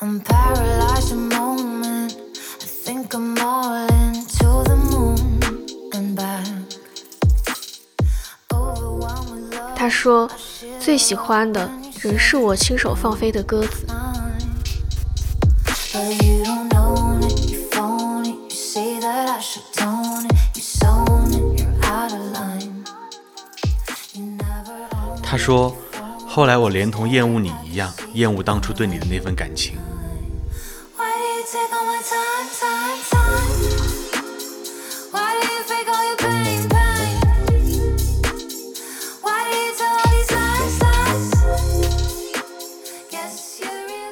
I'm paralyzed a moment. I think I'm all into the moon and back. Overwhelmed with love. 他说，最喜欢的仍是我亲手放飞的鸽子。But you don't know it, you phone it. You say that I should tone it. You sown it, you're out of line. You never own 他说，后来我连同厌恶你一样厌恶当初对你的那份感情。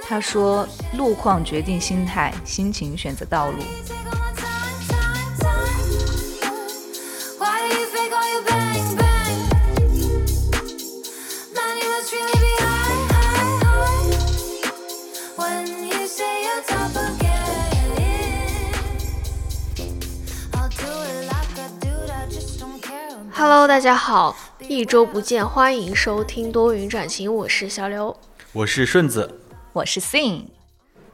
他说路况决定心态，心情选择道路。大家好，一周不见，欢迎收听多云转晴，我是小刘。我是顺子，”我是 Sing，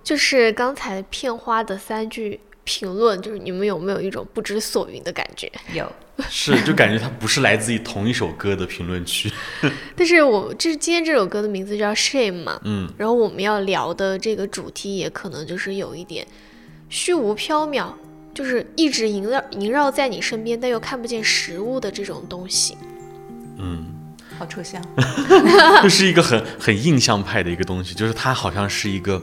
就是刚才片花的三句评论，就是你们有没有一种不知所云的感觉？有 是就感觉它不是来自于同一首歌的评论区。但是我这今天这首歌的名字叫 Shame 嘛，嗯，然后我们要聊的这个主题也可能就是有一点虚无缥缈，就是一直萦绕萦绕在你身边，但又看不见实物的这种东西。嗯好抽象。这是一个很很印象派的一个东西，就是它好像是一个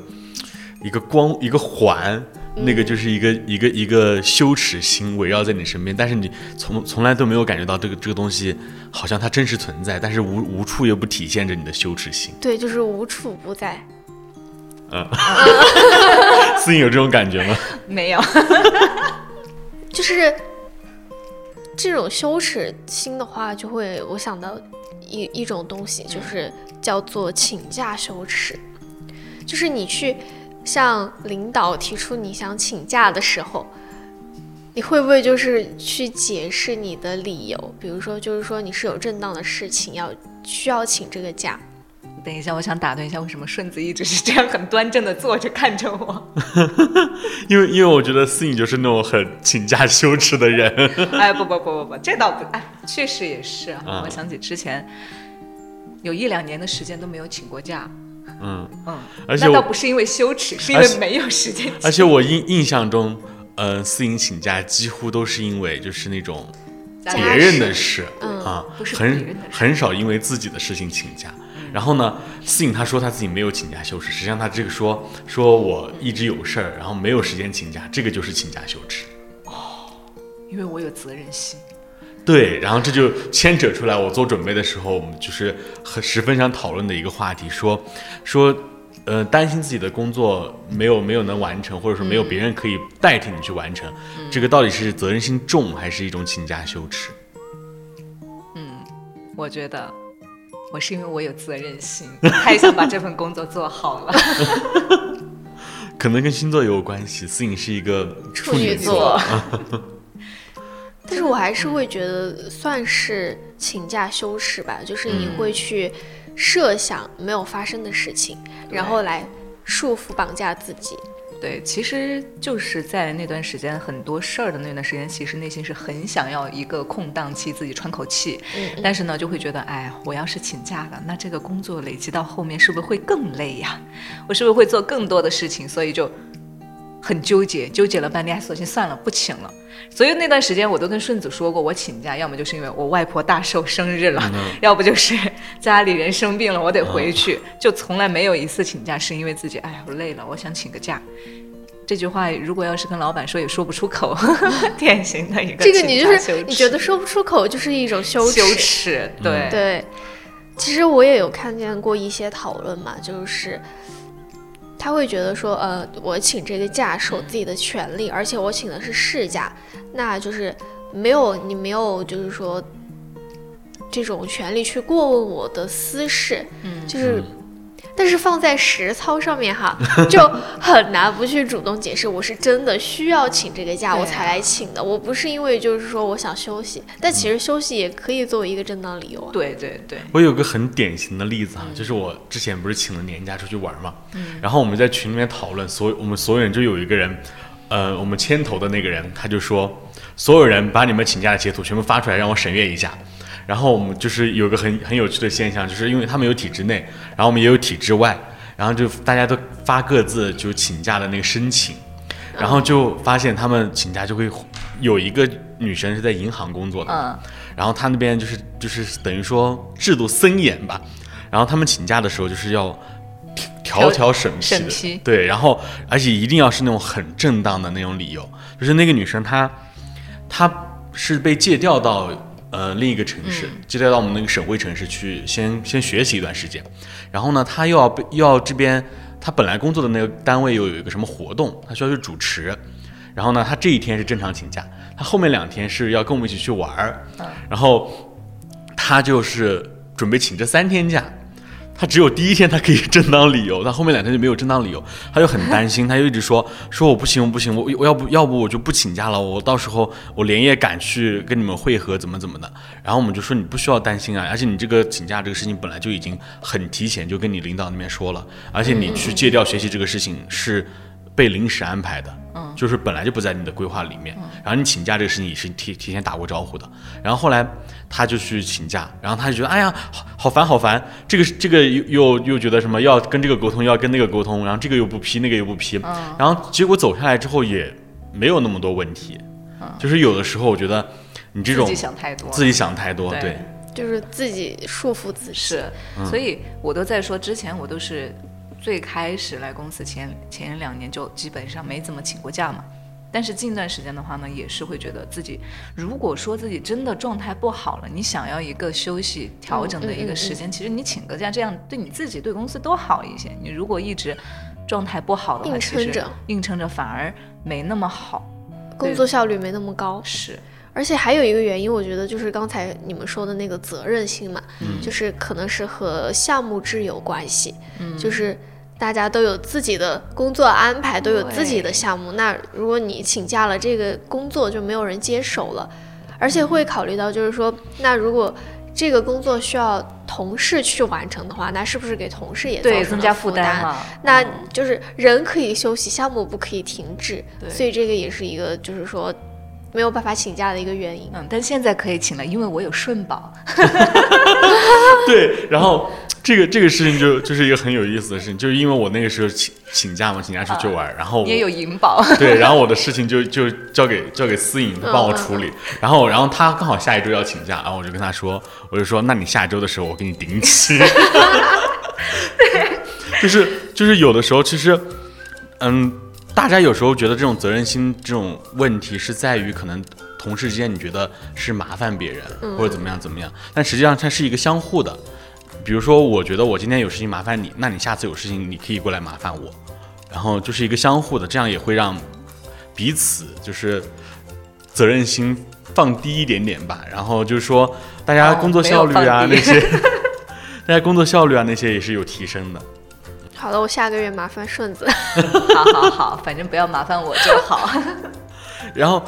一个光一个环，那个就是一个一个一个羞耻心围绕在你身边，但是你从从来都没有感觉到这个这个东西好像它真实存在，但是无无处又不体现着你的羞耻心。对，就是无处不在。思颖有这种感觉吗？没有，就是这种羞耻心的话，就会我想到一一种东西，就是叫做请假羞耻。就是你去向领导提出你想请假的时候，你会不会就是去解释你的理由？比如说，就是说你是有正当的事情要需要请这个假。等一下，我想打断一下，为什么顺子一直是这样很端正的坐着看着我？因为因为我觉得思颖就是那种很请假羞耻的人。哎，不不不不不，这倒不，哎，确实也是啊。嗯我想起之前有一两年的时间都没有请过假，嗯，嗯，那倒而且倒不是因为羞耻，是因为没有时间。而且我印印象中，呃，思颖请假几乎都是因为就是那种别人的事嗯啊很很少因为自己的事情请假。然后呢，思颖她说她自己没有请假羞耻，实际上她这个说说我一直有事儿，然后没有时间请假，这个就是请假羞耻。因为我有责任心。对，然后这就牵扯出来，我做准备的时候，我们就是很十分想讨论的一个话题，说说，呃，担心自己的工作没有没有能完成，或者说没有别人可以代替你去完成，这个到底是责任心重，还是一种请假羞耻？嗯我觉得我是因为我有责任心，太想把这份工作做好了。可能跟星座也有关系。思颖是一个处女座 但是我还是会觉得算是请假羞耻吧，就是你会去设想没有发生的事情，然后来束缚绑架自己。对，其实就是在那段时间很多事儿的那段时间，其实内心是很想要一个空档期，自己喘口气。嗯但是呢，就会觉得，哎，我要是请假了，那这个工作累积到后面是不是会更累呀？我是不是会做更多的事情？所以就很纠结，纠结了半天，索性算了，不请了。所以那段时间我都跟顺子说过，我请假，要么就是因为我外婆大寿生日了，要不就是家里人生病了，我得回去，就从来没有一次请假是因为自己，哎呀，我累了，我想请个假。这句话如果要是跟老板说，也说不出口，典型的一个这个你就是你觉得说不出口，就是一种羞耻。羞耻，对。对，其实我也有看见过一些讨论嘛，就是他会觉得说，呃，我请这个假是我自己的权利，而且我请的是事假，那就是没有你没有就是说这种权利去过问我的私事，嗯。就是但是放在实操上面哈，就很难不去主动解释，我是真的需要请这个假，我才来请的，我不是因为就是说我想休息，但其实休息也可以作为一个正当理由啊。对对对，我有个很典型的例子哈，就是我之前不是请了年假出去玩嘛，然后我们在群里面讨论，所有我们所有人就有一个人，呃，我们牵头的那个人他就说，所有人把你们请假的截图全部发出来让我审阅一下。然后我们就是有个很很有趣的现象，就是因为他们有体制内，然后我们也有体制外，然后就大家都发各自就请假的那个申请，然后就发现他们请假就会有一个女生是在银行工作的，嗯，然后他那边就是就是等于说制度森严吧，然后他们请假的时候就是要条条审批的，审批。对，然后而且一定要是那种很正当的那种理由，就是那个女生她她是被借调到呃另一个城市，接待到我们那个省会城市去先先学习一段时间，然后呢，他又要被又要这边他本来工作的那个单位又有一个什么活动，他需要去主持。然后呢，他这一天是正常请假，他后面两天是要跟我们一起去玩儿，然后他就是准备请这三天假，她只有第一天他可以正当理由，但后面两天就没有正当理由，他就很担心，他就一直说说我不行，我不行，我我要不要不我就不请假了，我到时候我连夜赶去跟你们会合，怎么怎么的。然后我们就说你不需要担心啊，而且你这个请假这个事情本来就已经很提前就跟你领导那边说了，而且你去借调学习这个事情是被临时安排的，嗯，就是本来就不在你的规划里面。然后你请假这个事情也是提提前打过招呼的。然后后来他就去请假，然后他就觉得哎呀，好好烦好烦，这个这个又又又觉得什么要跟这个沟通，要跟那个沟通，然后这个又不批，那个又不批，然后结果走下来之后也没有那么多问题，就是有的时候我觉得你这种自己想太多，自己想太多，对对，就是自己束缚自己。是，所以我都在说，之前我都是最开始来公司前前两年就基本上没怎么请过假嘛。但是近段时间的话呢，也是会觉得自己，如果说自己真的状态不好了，你想要一个休息调整的一个时间，其实你请个假，这样对你自己对公司都好一些。你如果一直状态不好的话，硬其实撑着硬撑着反而没那么好。工作效率没那么高，是，而且还有一个原因，我觉得就是刚才你们说的那个责任心嘛，就是可能是和项目制有关系，就是大家都有自己的工作安排，都有自己的项目。那如果你请假了，这个工作就没有人接手了，而且会考虑到就是说，那如果这个工作需要同事去完成的话，那是不是给同事也造对，成了增加负负担嘛。那就是人可以休息，项目不可以停滞，所以这个也是一个就是说没有办法请假的一个原因。嗯，但现在可以请了，因为我有顺保。对，然后这个这个事情就就是一个很有意思的事情，就是因为我那个时候请请假嘛，请假出去玩，然后我也有银保。对，然后我的事情就就交给交给思颖帮我处理，然后然后他刚好下一周要请假，然后我就跟他说，我就说那你下周的时候我给你顶起，对就是就是有的时候其实，嗯，大家有时候觉得这种责任心这种问题是在于可能同事之间你觉得是麻烦别人、或者怎么样怎么样，但实际上它是一个相互的。比如说，我觉得我今天有事情麻烦你，那你下次有事情你可以过来麻烦我，然后就是一个相互的，这样也会让彼此就是责任心放低一点点吧。然后就是说，大家哦工作效率啊、那些，大家工作效率啊那些也是有提升的。好了，我下个月麻烦顺子。好好好，反正不要麻烦我就好。然后，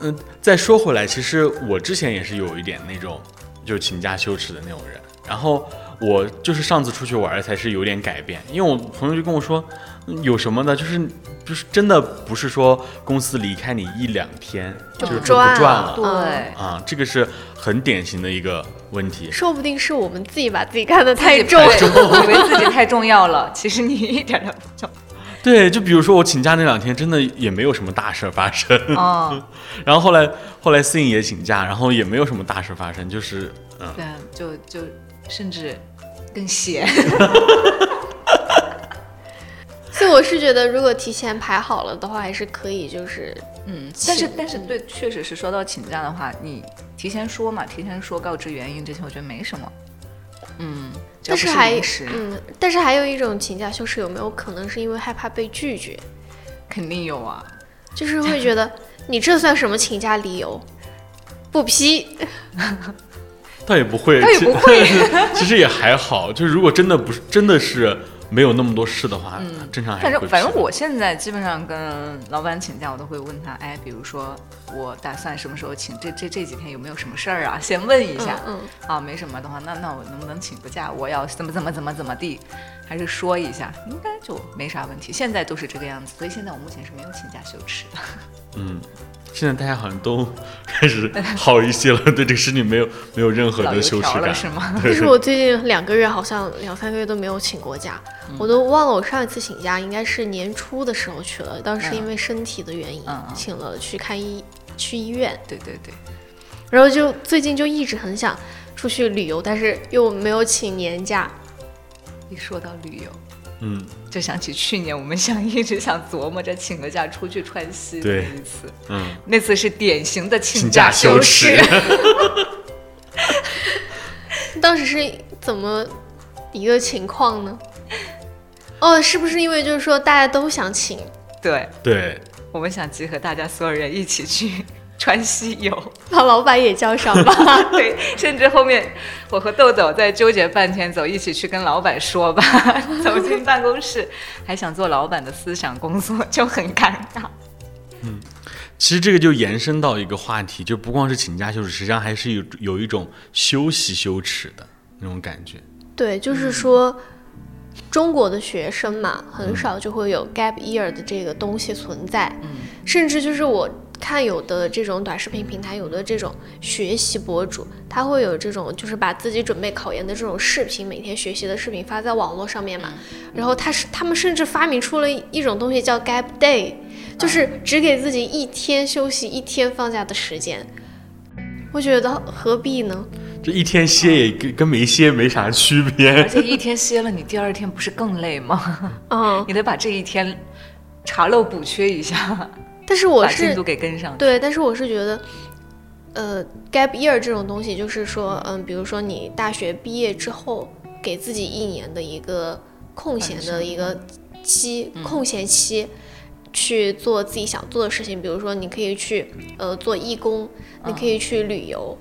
嗯，再说回来，其实我之前也是有一点那种就是请假羞耻的那种人。然后我就是上次出去玩才是有点改变，因为我朋友就跟我说，嗯有什么的，就是就是真的不是说公司离开你一两天就是不赚赚了了对，啊，这个是很典型的一个问题。说不定是我们自己把自己看得太重。对 以为自己太重要了，其实你一点都不重对，就比如说我请假那两天，真的也没有什么大事儿发生。要。哦，然后后来后来思颖也请假，然后也没有什么大事发生，就是嗯，对，就就甚至更闲。所以我是觉得，如果提前排好了的话，还是可以，就是嗯，但是但是对，确实是说到请假的话，你提前说嘛，提前说告知原因这些，我觉得没什么。嗯，但是还，嗯，但是还有一种请假羞耻，有没有可能是因为害怕被拒绝？肯定有啊。就是会觉得你这算什么请假理由？不批，倒也不会，倒也不会其 其实也还好。就是如果真的不是真的是没有那么多事的话，正常还是会反正反正我现在基本上跟老板请假，我都会问他，哎，比如说我打算什么时候请，这这这几天有没有什么事儿啊？先问一下。嗯啊，没什么的话，那那我能不能请个假？我要怎么怎么怎么怎么地，还是说一下，应该就没啥问题。现在都是这个样子，所以现在我目前是没有请假羞耻的。嗯，现在大家好像都 开始好一些了，对这个事情没有没有任何的老油条了羞耻感，是吗？但是我最近两个月好像两三个月都没有请过假，我都忘了我上一次请假应该是年初的时候去了，当时因为身体的原因、请了去看医去医院，对对对，然后就最近就一直很想出去旅游，但是又没有请年假。一说到旅游，嗯，就想起去年我们想一直想琢磨着请个假出去川西的一次，嗯，那次是典型的请请假羞耻耻。当时是怎么一个情况呢？哦，是不是因为就是说大家都想请？对，对，我们想集合大家所有人一起去川西游。把老板也叫上吧。对，甚至后面我和豆豆在纠结半天，走一起去跟老板说吧。走进办公室，还想做老板的思想工作，就很尴尬。嗯其实这个就延伸到一个话题，就不光是请假休息，实际上还是有有一种休息羞耻的那种感觉。对，就是说，中国的学生嘛，很少就会有 gap year 的这个东西存在。嗯，甚至就是我看有的这种短视频平台，有的这种学习博主，他会有这种就是把自己准备考研的这种视频，每天学习的视频发在网络上面嘛。然后他是他们甚至发明出了一种东西叫 gap day，就是只给自己一天休息、一天放假的时间。我觉得何必呢？这一天歇也跟跟没歇没啥区别而别。且一天歇了，你第二天不是更累吗？嗯，你得把这一天查漏补缺一下，但是我是进度给跟上。对，但是我是觉得，呃，gap year 这种东西，就是说，嗯，比如说你大学毕业之后，给自己一年的一个空闲的一个期，空闲期，去做自己想做的事情。比如说，你可以去呃做义工，你可以去旅游。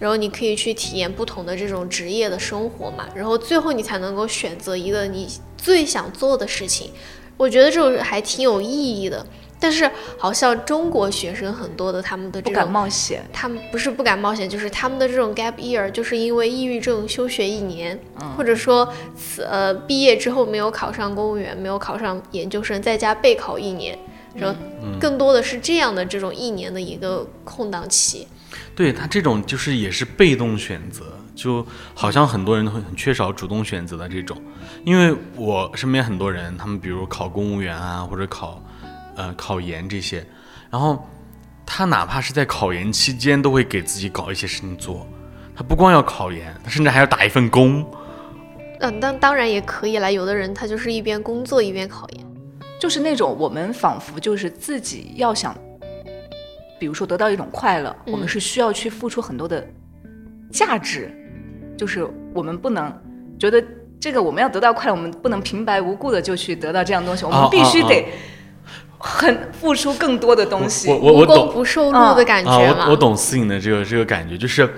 然后你可以去体验不同的这种职业的生活嘛，然后最后你才能够选择一个你最想做的事情。我觉得这种还挺有意义的。但是好像中国学生很多的他们的不敢，冒险。他们不是不敢冒险，就是他们的这种 gap year，就是因为抑郁症休学一年，或者说此呃毕业之后没有考上公务员，没有考上研究生，在家备考一年，然后更多的是这样的这种一年的一个空档期。对他这种就是也是被动选择，就好像很多人都会很缺少主动选择的这种。因为我身边很多人，他们比如考公务员啊，或者考呃考研这些，然后他哪怕是在考研期间，都会给自己搞一些事情做。他不光要考研，他甚至还要打一份工。嗯，当当然也可以啦，有的人他就是一边工作一边考研。就是那种我们仿佛就是自己要想，比如说得到一种快乐，嗯我们是需要去付出很多的价值，就是我们不能觉得这个我们要得到快乐，我们不能平白无故的就去得到这样东西，我哦们必须哦哦得很付出更多的东西。我我我懂不受禄的感觉。我我懂思颖的这个这个感觉，就是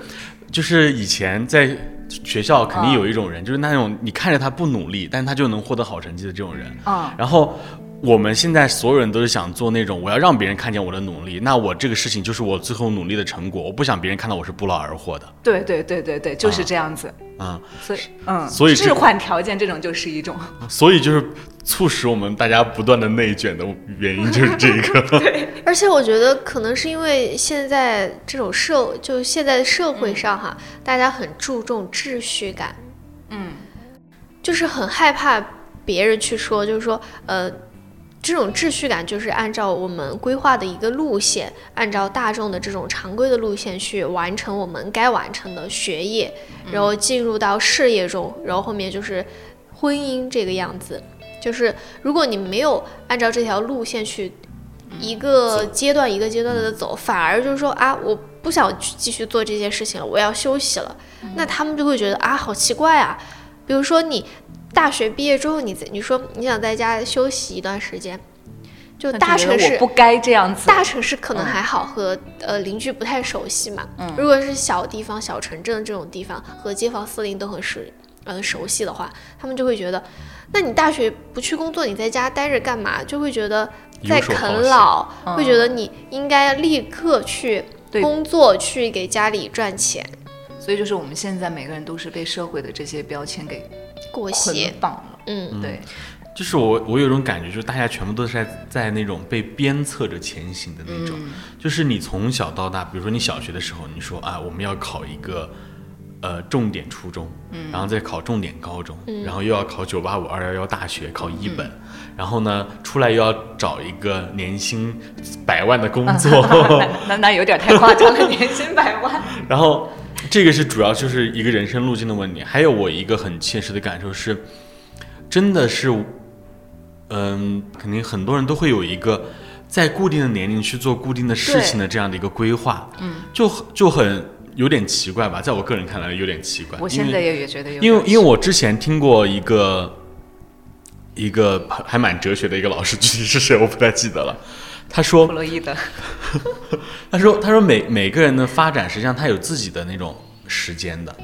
就是以前在学校肯定有一种人，就是那种你看着他不努力，但是他就能获得好成绩的这种人。嗯然后我们现在所有人都是想做那种我要让别人看见我的努力，那我这个事情就是我最后努力的成果，我不想别人看到我是不劳而获的。对对对对对，就是这样子。啊、所以嗯，所以置换条件这种就是一种。所以就是促使我们大家不断的内卷的原因就是这个。对而且我觉得可能是因为现在这种社，就现在社会上哈，大家很注重秩序感，嗯，就是很害怕别人去说，就是说，呃，这种秩序感就是按照我们规划的一个路线，按照大众的这种常规的路线去完成我们该完成的学业，然后进入到事业中，然后后面就是婚姻这个样子。就是如果你没有按照这条路线去一个阶段一个阶段的走，反而就是说啊，我不想去继续做这件事情了，我要休息了，那他们就会觉得啊，好奇怪啊。比如说你大学毕业之后，你在你说你想在家休息一段时间，就大城市不该这样子。大城市可能嗯还好，和呃邻居不太熟悉嘛。嗯如果是小地方、小城镇这种地方，和街坊四邻都很熟呃熟悉的话，他们就会觉得，那你大学不去工作，你在家待着干嘛？就会觉得在啃老，嗯会觉得你应该立刻去工作，去给家里赚钱。所以就是我们现在每个人都是被社会的这些标签给过捆挟，绑了。嗯，对，就是我我有一种感觉，就是大家全部都是在在那种被鞭策着前行的那种。嗯。就是你从小到大，比如说你小学的时候，你说啊，我们要考一个呃重点初中，嗯。然后再考重点高中，然后又要考九八五二幺幺大学，考一本，嗯。然后呢出来又要找一个年薪百万的工作，那那有点太夸张了，年薪百万。然后这个是主要就是一个人生路径的问题。还有我一个很切实的感受是，真的是，嗯，肯定很多人都会有一个在固定的年龄去做固定的事情的这样的一个规划，嗯，就就很有点奇怪吧，在我个人看来有点奇怪。我现在也也觉得有因为因为我之前听过一个一个还蛮哲学的一个老师，具体是谁我不太记得了。他说弗，洛伊德，他说，他说每每个人的发展实际上他有自己的那种时间的，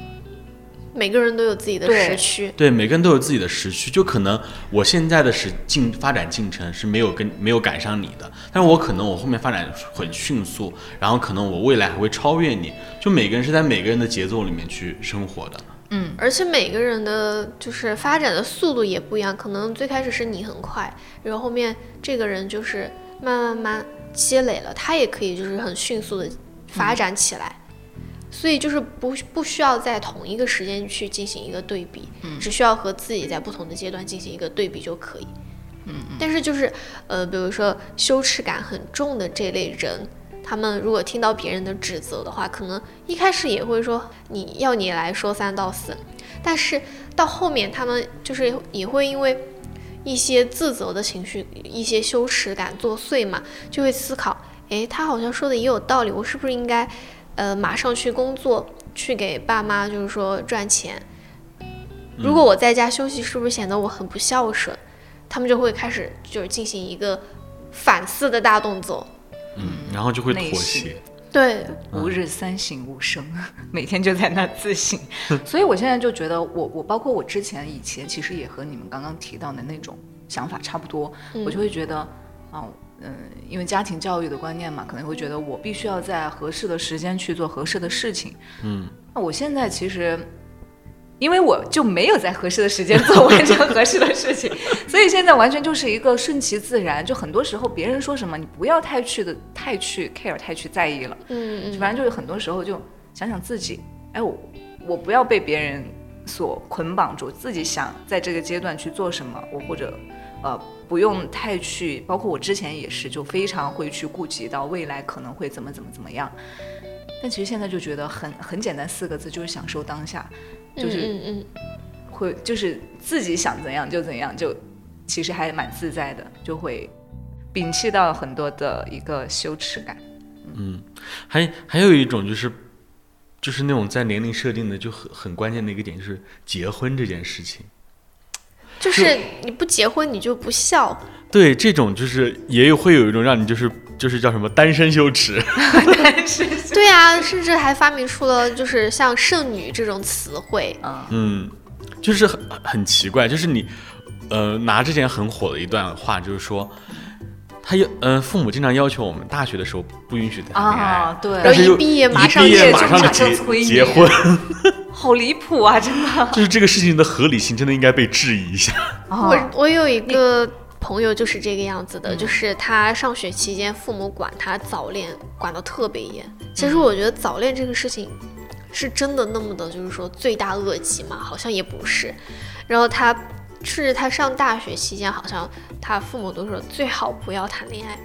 每个人都有自己的时区。对，每个人都有自己的时区。就可能我现在的时进发展进程是没有跟没有赶上你的，但是我可能我后面发展很迅速，然后可能我未来还会超越你。就每个人是在每个人的节奏里面去生活的。嗯而且每个人的就是发展的速度也不一样，可能最开始是你很快，然后后面这个人就是慢慢慢积累了，他也可以就是很迅速的发展起来。所以就是不不需要在同一个时间去进行一个对比，只需要和自己在不同的阶段进行一个对比就可以。嗯但是就是呃，比如说羞耻感很重的这类人，他们如果听到别人的指责的话，可能一开始也会说你要你来说三道四，但是到后面他们就是也会因为一些自责的情绪、一些羞耻感作祟嘛，就会思考，诶，他好像说的也有道理，我是不是应该呃马上去工作，去给爸妈就是说赚钱？如果我在家休息，是不是显得我很不孝顺？他们就会开始就是进行一个反思的大动作。嗯，然后就会妥协。对，吾日三省吾身，每天就在那自省。所以我现在就觉得我，我包括我之前以前，其实也和你们刚刚提到的那种想法差不多。我就会觉得，啊，嗯，因为家庭教育的观念嘛，可能会觉得我必须要在合适的时间去做合适的事情。嗯，那我现在其实。因为我就没有在合适的时间做完成合适的事情，所以现在完全就是一个顺其自然。就很多时候别人说什么，你不要太去的太去 care，太去在意了。嗯嗯，反正就是很多时候就想想自己，哎，我我不要被别人所捆绑住，自己想在这个阶段去做什么，我或者呃不用太去，包括我之前也是，就非常会去顾及到未来可能会怎么怎么怎么样。但其实现在就觉得很很简单，四个字就是享受当下，就是嗯嗯会就是自己想怎样就怎样，就其实还蛮自在的，就会摒弃到很多的一个羞耻感。嗯还还有一种就是，就是那种在年龄设定的就很很关键的一个点，就是结婚这件事情。就是你不结婚你就不孝，对，这种就是也有会有一种让你就是就是叫什么单身羞耻。对啊，甚至还发明出了就是像剩女这种词汇。嗯，嗯，就是很很奇怪，就是你呃拿之前很火的一段话，就是说。他要，呃，父母经常要求我们大学的时候不允许谈恋爱，啊，对，然后一但是又毕业马上一毕业就马上就马上结催结婚，好离谱啊，真的。就是这个事情的合理性真的应该被质疑一下。哦我我有一个朋友就是这个样子的，就是他上学期间父母管他早恋管得特别严。其实我觉得早恋这个事情是真的那么的，就是说罪大恶极嘛，好像也不是。然后他是他上大学期间，好像他父母都说最好不要谈恋爱。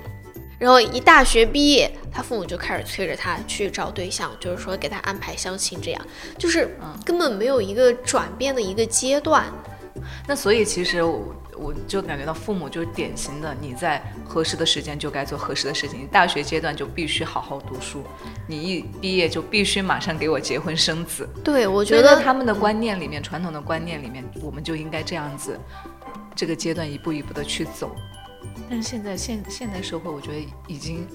然后一大学毕业，他父母就开始催着他去找对象，就是说给他安排相亲，这样就是根本没有一个转变的一个阶段。那所以其实我我就感觉到父母就是典型的，你在合适的时间就该做合适的事情。你大学阶段就必须好好读书，你一毕业就必须马上给我结婚生子。对，我我觉得他们的观念里面，传统的观念里面，我们就应该这样子，这个阶段一步一步的去走。但是现在现现代社会，我觉得已经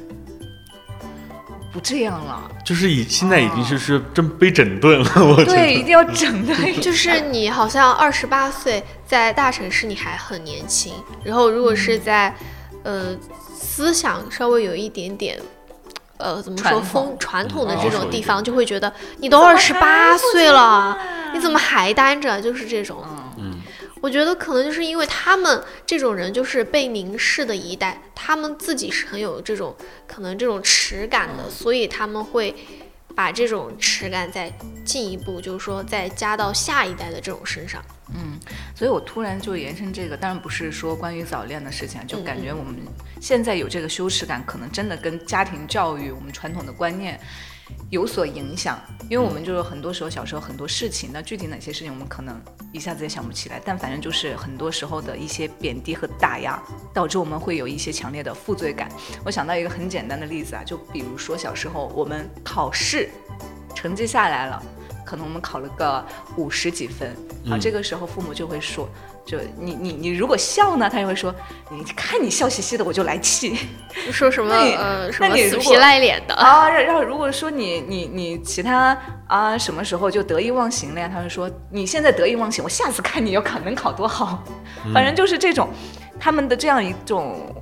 不这样了。就是已现在已经是是真被整顿了，我觉对，一。定要整顿。就是你好像二十八岁，在大城市你还很年轻，然后如果是在，呃，思想稍微有一点点，呃，怎么说传统风传统的嗯这种地方，就会觉得你都二十八岁了，你怎么还单着？就是这种。嗯，我觉得可能就是因为他们这种人就是被凝视的一代，他们自己是很有这种可能这种耻感的，所以他们会把这种耻感再进一步，就是说再加到下一代的这种身上。所以我突然就延伸这个，当然不是说关于早恋的事情啊，就感觉我们现在有这个羞耻感，可能真的跟家庭教育、我们传统的观念有所影响。因为我们就是很多时候小时候很多事情，那具体哪些事情我们可能一下子也想不起来，但反正就是很多时候的一些贬低和打压，导致我们会有一些强烈的负罪感。我想到一个很简单的例子啊，就比如说小时候我们考试成绩下来了。可能我们考了个五十几分，啊，嗯这个时候父母就会说，就你你你如果笑呢，他就会说，你看你笑嘻嘻的，我就来气。说什么 那你呃什么死皮那你如果赖脸的，啊。然然后如果说你你你其他啊什么时候就得意忘形了呀，他会说你现在得意忘形，我下次看你要考能考多好，反正就是这种他们的这样一种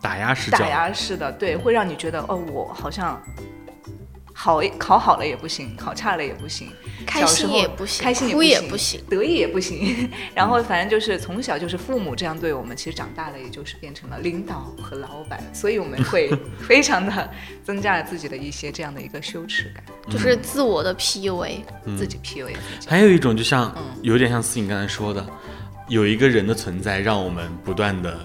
打压式教打，压式的，对，会让你觉得哦，我好像好考好了也不行，考差了也不行，开心也不行，开心也不行也不行。得意也不行，然后反正就是从小就是父母这样对我们，其实长大了也就是变成了领导和老板，所以我们会 非常的增加了自己的一些这样的一个羞耻感，就是自我的 PUA，自己 PUA 自己。还有一种就像嗯。有点像思颖刚才说的，有一个人的存在让我们不断的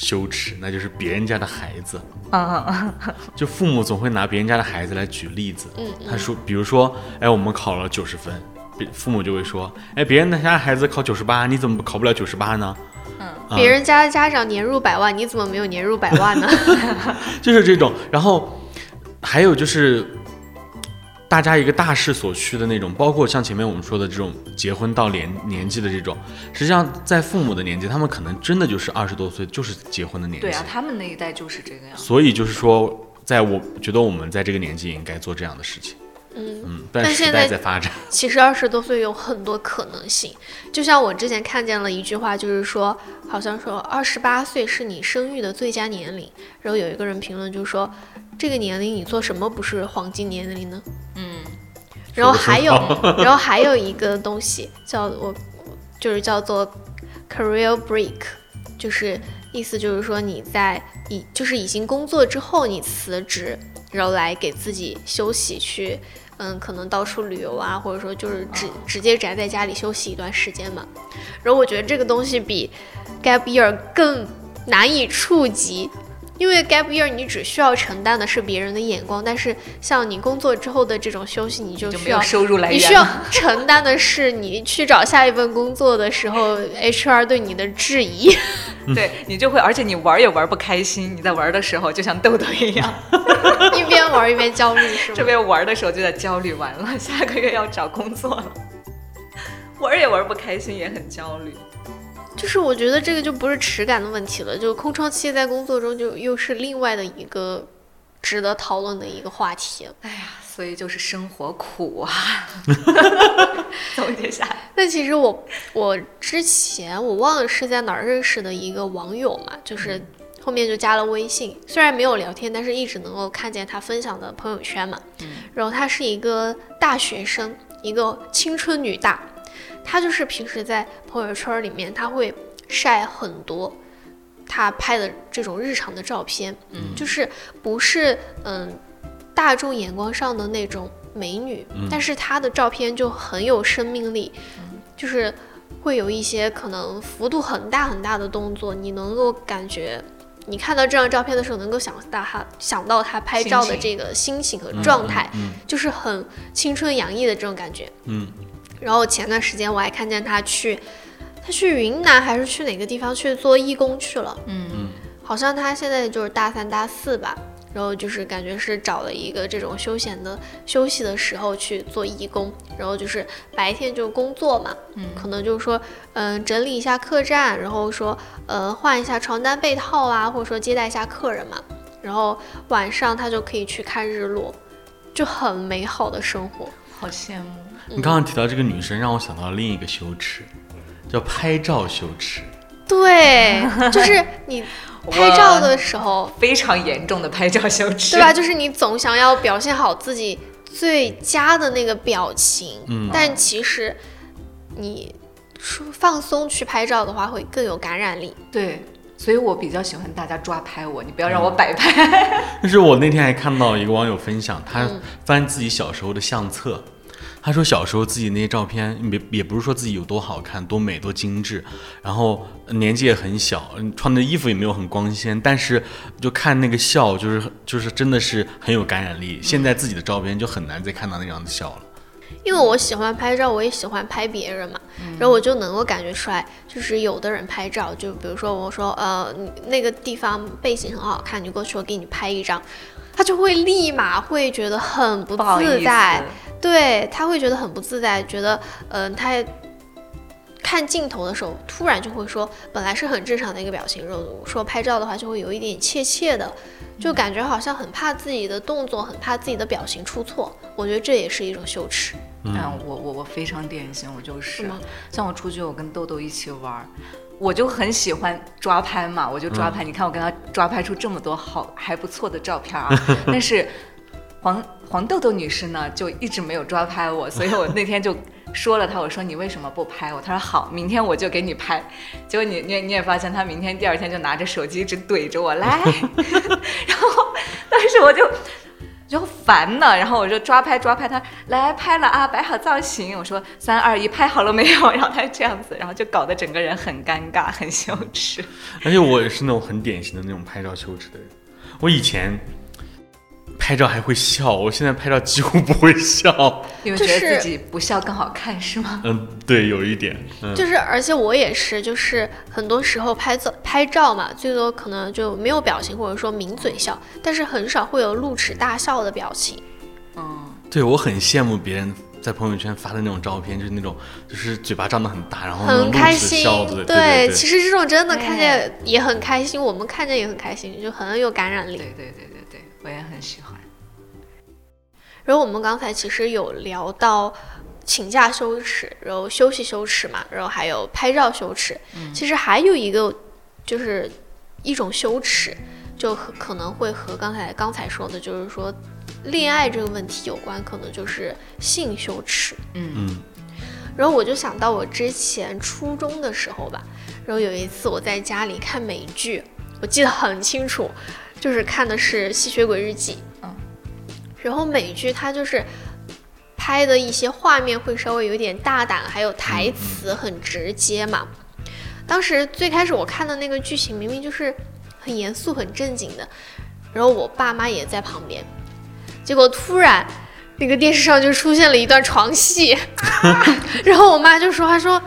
羞耻，那就是别人家的孩子。嗯 就父母总会拿别人家的孩子来举例子，嗯他说，比如说，哎，我们考了九十分，别父母就会说，哎，别人家孩子考九十八，你怎么考不了九十八呢？嗯别人家的家长年入百万，你怎么没有年入百万呢？就是这种。然后还有就是，大家一个大势所趋的那种，包括像前面我们说的这种结婚到年年纪的这种，实际上在父母的年纪，他们可能真的就是二十多岁就是结婚的年纪。对啊，他们那一代就是这个样子。所以就是说，在我觉得我们在这个年纪也应该做这样的事情。嗯嗯，但现在代在发展。其实二十多岁有很多可能性，就像我之前看见了一句话，就是说，好像说二十八岁是你生育的最佳年龄，然后有一个人评论就说，这个年龄你做什么不是黄金年龄呢？嗯，然后还有，然后还有一个东西叫我，就是叫做 career break，就是意思就是说你在已就是已经工作之后你辞职，然后来给自己休息去，嗯，可能到处旅游啊，或者说就是直直接宅在家里休息一段时间嘛。然后我觉得这个东西比 gap year 更难以触及。因为 gap year 你只需要承担的是别人的眼光，但是像你工作之后的这种休息，你就需要就没有收入来源你需要。承担的是你去找下一份工作的时候，HR 对你的质疑。对你就会，而且你玩也玩不开心。你在玩的时候就像豆豆一样，一边玩一边焦虑，是 吗？这边玩的时候就在焦虑，完了下个月要找工作了，玩也玩不开心，也很焦虑。就是我觉得这个就不是耻感的问题了，就空窗期在工作中就又是另外的一个值得讨论的一个话题。哎呀，所以就是生活苦啊。总结下来，但其实我我之前我忘了是在哪儿认识的一个网友嘛，就是后面就加了微信，虽然没有聊天，但是一直能够看见他分享的朋友圈嘛。然后他是一个大学生，一个青春女大，她就是平时在朋友圈里面，他会晒很多他拍的这种日常的照片，嗯就是不是嗯大众眼光上的那种美女，但是她的照片就很有生命力，就是会有一些可能幅度很大很大的动作，你能够感觉。你看到这张照片的时候，能够想到他想到她拍照的这个心情和状态，嗯就是很青春洋溢的这种感觉。嗯然后前段时间我还看见他去，他去云南还是去哪个地方去做义工去了，嗯好像他现在就是大三大四吧。然后就是感觉是找了一个这种休闲的休息的时候去做义工，然后就是白天就工作嘛，嗯，可能就是说，嗯、整理一下客栈，然后说，呃，换一下床单被套啊，或者说接待一下客人嘛，然后晚上他就可以去看日落，就很美好的生活。好羡慕。你刚刚提到这个女生，让我想到另一个羞耻，叫拍照羞耻。对，就是你拍照的时候，非常严重的拍照羞耻，对吧？？就是你总想要表现好自己最佳的那个表情，嗯但其实你说放松去拍照的话，会更有感染力。对，所以我比较喜欢大家抓拍我，你不要让我摆拍。但是我那天还看到一个网友分享，他嗯翻自己小时候的相册，他说小时候自己那些照片也也不是说自己有多好看、多美、多精致，然后年纪也很小，穿的衣服也没有很光鲜，但是就看那个笑，就是就是真的是很有感染力。现在自己的照片就很难再看到那样的笑了。因为我喜欢拍照，我也喜欢拍别人嘛，然后我就能够感觉出来，就是有的人拍照，就比如说我说，呃，那个地方背景很好看，你过去我给你拍一张，他就会立马会觉得很不自在，对他会觉得很不自在，觉得嗯、呃他看镜头的时候突然就会说，本来是很正常的一个表情，然后说拍照的话就会有一点怯怯的，就感觉好像很怕自己的动作，很怕自己的表情出错。我觉得这也是一种羞耻，嗯，我我我非常典型，我就是是？像我出去，我跟豆豆一起玩儿，我就很喜欢抓拍嘛，我就抓拍。你看我跟他抓拍出这么多好还不错的照片啊，但是黄黄豆豆女士呢，就一直没有抓拍我，所以我那天就说了她，我说你为什么不拍我？她说好，明天我就给你拍。结果你你你也发现，她明天第二天就拿着手机一直怼着我来，然后当时我就。就烦呢，然后我就抓拍抓拍他，来拍了啊，摆好造型。我说三二一，拍好了没有？然后他就这样子，然后就搞得整个人很尴尬，很羞耻。而且我也是那种很典型的那种拍照羞耻的人。我以前拍照还会笑，我现在拍照几乎不会笑。因为就是觉得自己不笑更好看是吗？嗯，对，有一点。嗯，就是而且我也是，就是很多时候拍照拍照嘛，最多可能就没有表情，或者说抿嘴笑，但是很少会有露齿大笑的表情。嗯，对我很羡慕别人在朋友圈发的那种照片，就是那种就是嘴巴张得很大，然后很露齿开心笑的，，对对对。其实这种真的看对见也很开心，我们看见也很开心，就很有感染力。对对对对对，我也很喜欢。然后我们刚才其实有聊到请假羞耻，然后休息羞耻嘛，然后还有拍照羞耻。其实还有一个就是一种羞耻，就和可能会和刚才刚才说的，就是说恋爱这个问题有关，可能就是性羞耻。嗯嗯然后我就想到我之前初中的时候吧，然后有一次我在家里看美剧，我记得很清楚，就是看的是《吸血鬼日记》。嗯。然后美剧它就是拍的一些画面会稍微有点大胆，还有台词很直接嘛。当时最开始我看的那个剧情明明就是很严肃、很正经的，然后我爸妈也在旁边，结果突然那个电视上就出现了一段床戏，然后我妈就说：“她说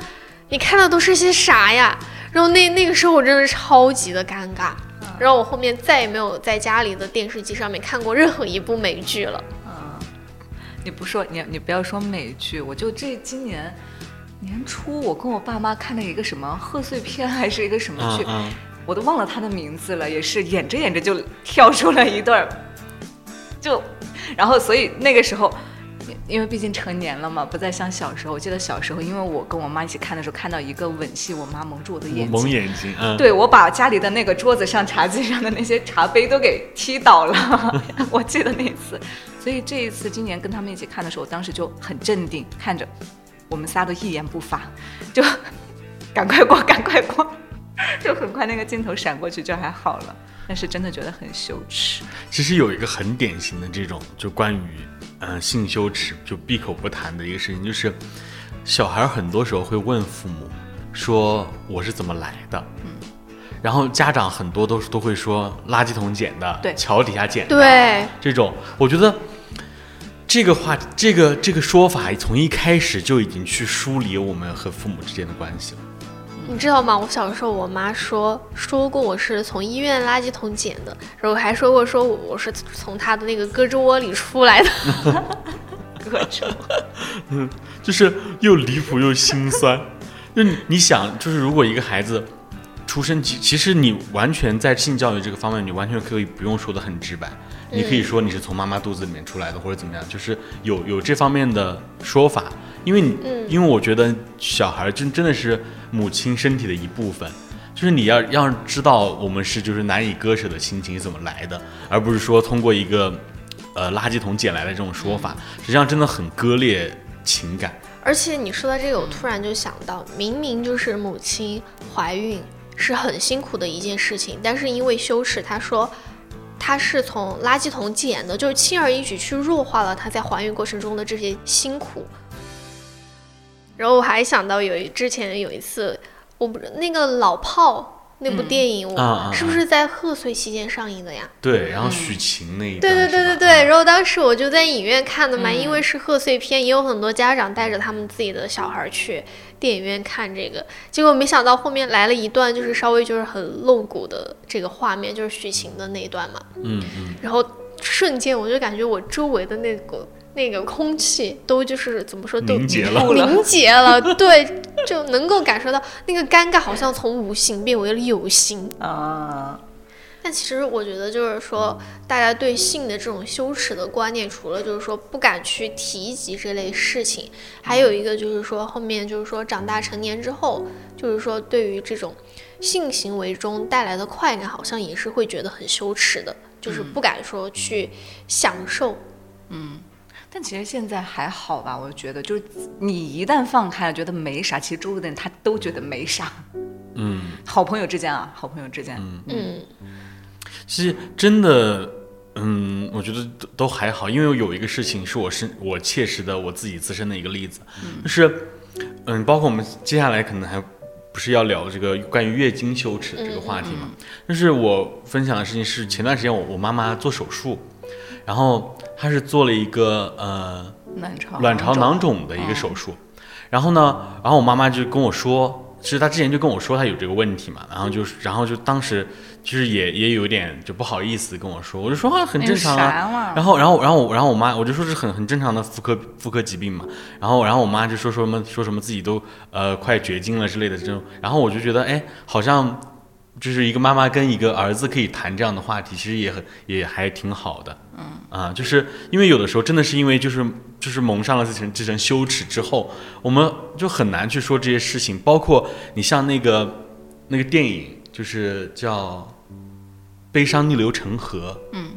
你看的都是些啥呀？”然后那那个时候我真的超级的尴尬，然后我后面再也没有在家里的电视机上面看过任何一部美剧了。嗯，你不说你你不要说美剧，我就这今年年初我跟我爸妈看了一个什么贺岁片还是一个什么剧，嗯嗯，我都忘了它的名字了，也是演着演着就跳出了一段，就，然后所以那个时候，因因为毕竟成年了嘛，不再像小时候。我记得小时候，因为我跟我妈一起看的时候，看到一个吻戏，我妈蒙住我的眼睛，蒙眼睛，嗯，对我把家里的那个桌子上、茶几上的那些茶杯都给踢倒了，我记得那次。所以这一次今年跟他们一起看的时候，我当时就很镇定，看着我们仨都一言不发，就赶快过，赶快过，就很快那个镜头闪过去就还好了。但是真的觉得很羞耻。其实有一个很典型的这种，就关于呃性羞耻就闭口不谈的一个事情，就是小孩很多时候会问父母说我是怎么来的，嗯，然后家长很多都是都会说垃圾桶捡的，对桥底下捡的，对，这种，我觉得这个话，这个这个说法从一开始就已经去梳理我们和父母之间的关系了。你知道吗？我小时候，我妈说说过我是从医院垃圾桶捡的，然后还说过说我是从她的那个胳肢窝里出来的。胳肢窝，嗯。就是又离谱又心酸。就你你想，就是如果一个孩子出生，其其实你完全在性教育这个方面，你完全可以不用说的很直白，你可以说你是从妈妈肚子里面出来的，或者怎么样，就是有有这方面的说法。因为你，因为我觉得小孩真真的是母亲身体的一部分。就是你要要知道，我们是就是难以割舍的亲情是怎么来的，而不是说通过一个，呃垃圾桶捡来的这种说法，实际上真的很割裂情感。而且你说到这个，我突然就想到，明明就是母亲怀孕是很辛苦的一件事情，但是因为羞耻，她说他是从垃圾桶捡的，就是轻而易举去弱化了他在怀孕过程中的这些辛苦。然后我还想到有一之前有一次，我不那个老炮那部电影，我、是不是在贺岁期间上映的呀？对，然后许晴那一段对对对对对，然后当时我就在影院看的嘛，嗯。因为是贺岁片，也有很多家长带着他们自己的小孩儿去电影院看这个，结果没想到后面来了一段就是稍微就是很露骨的这个画面，就是许晴的那一段嘛，嗯嗯，然后瞬间我就感觉我周围的那个那个空气都就是怎么说都凝结了。凝结了，对，就能够感受到那个尴尬好像从无形变为了有形。啊，但其实我觉得，就是说，大家对性的这种羞耻的观念，除了就是说不敢去提及这类事情，还有一个就是说，后面就是说长大成年之后，就是说对于这种性行为中带来的快感，好像也是会觉得很羞耻的，就是不敢说去享受。嗯但其实现在还好吧，我觉得就是你一旦放开了，觉得没啥，其实周围的人他都觉得没啥。嗯，好朋友之间啊，好朋友之间，嗯其实真的，嗯，我觉得都都还好，因为有一个事情是我身我切实的我自己自身的一个例子，就是，嗯，包括我们接下来可能还不是要聊这个关于月经羞耻的这个话题嘛，但是我分享的事情是前段时间我我妈妈做手术，然后她是做了一个呃卵巢卵巢囊肿的一个手术。然后呢，然后我妈妈就跟我说，其实她之前就跟我说她有这个问题嘛，然后就是，然后就当时其实也也有点就不好意思跟我说，我就说啊很正常啊。啊然后，然后，然后我，然后我妈我就说是很很正常的妇科妇科疾病嘛。然后，然后我妈就说说什么说什么自己都呃快绝经了之类的这种。然后我就觉得哎，好像就是一个妈妈跟一个儿子可以谈这样的话题，其实也很也还挺好的。嗯啊，就是因为有的时候真的是因为就是就是蒙上了这层这层羞耻之后，我们就很难去说这些事情。包括你像那个那个电影，就是叫《悲伤逆流成河》。嗯，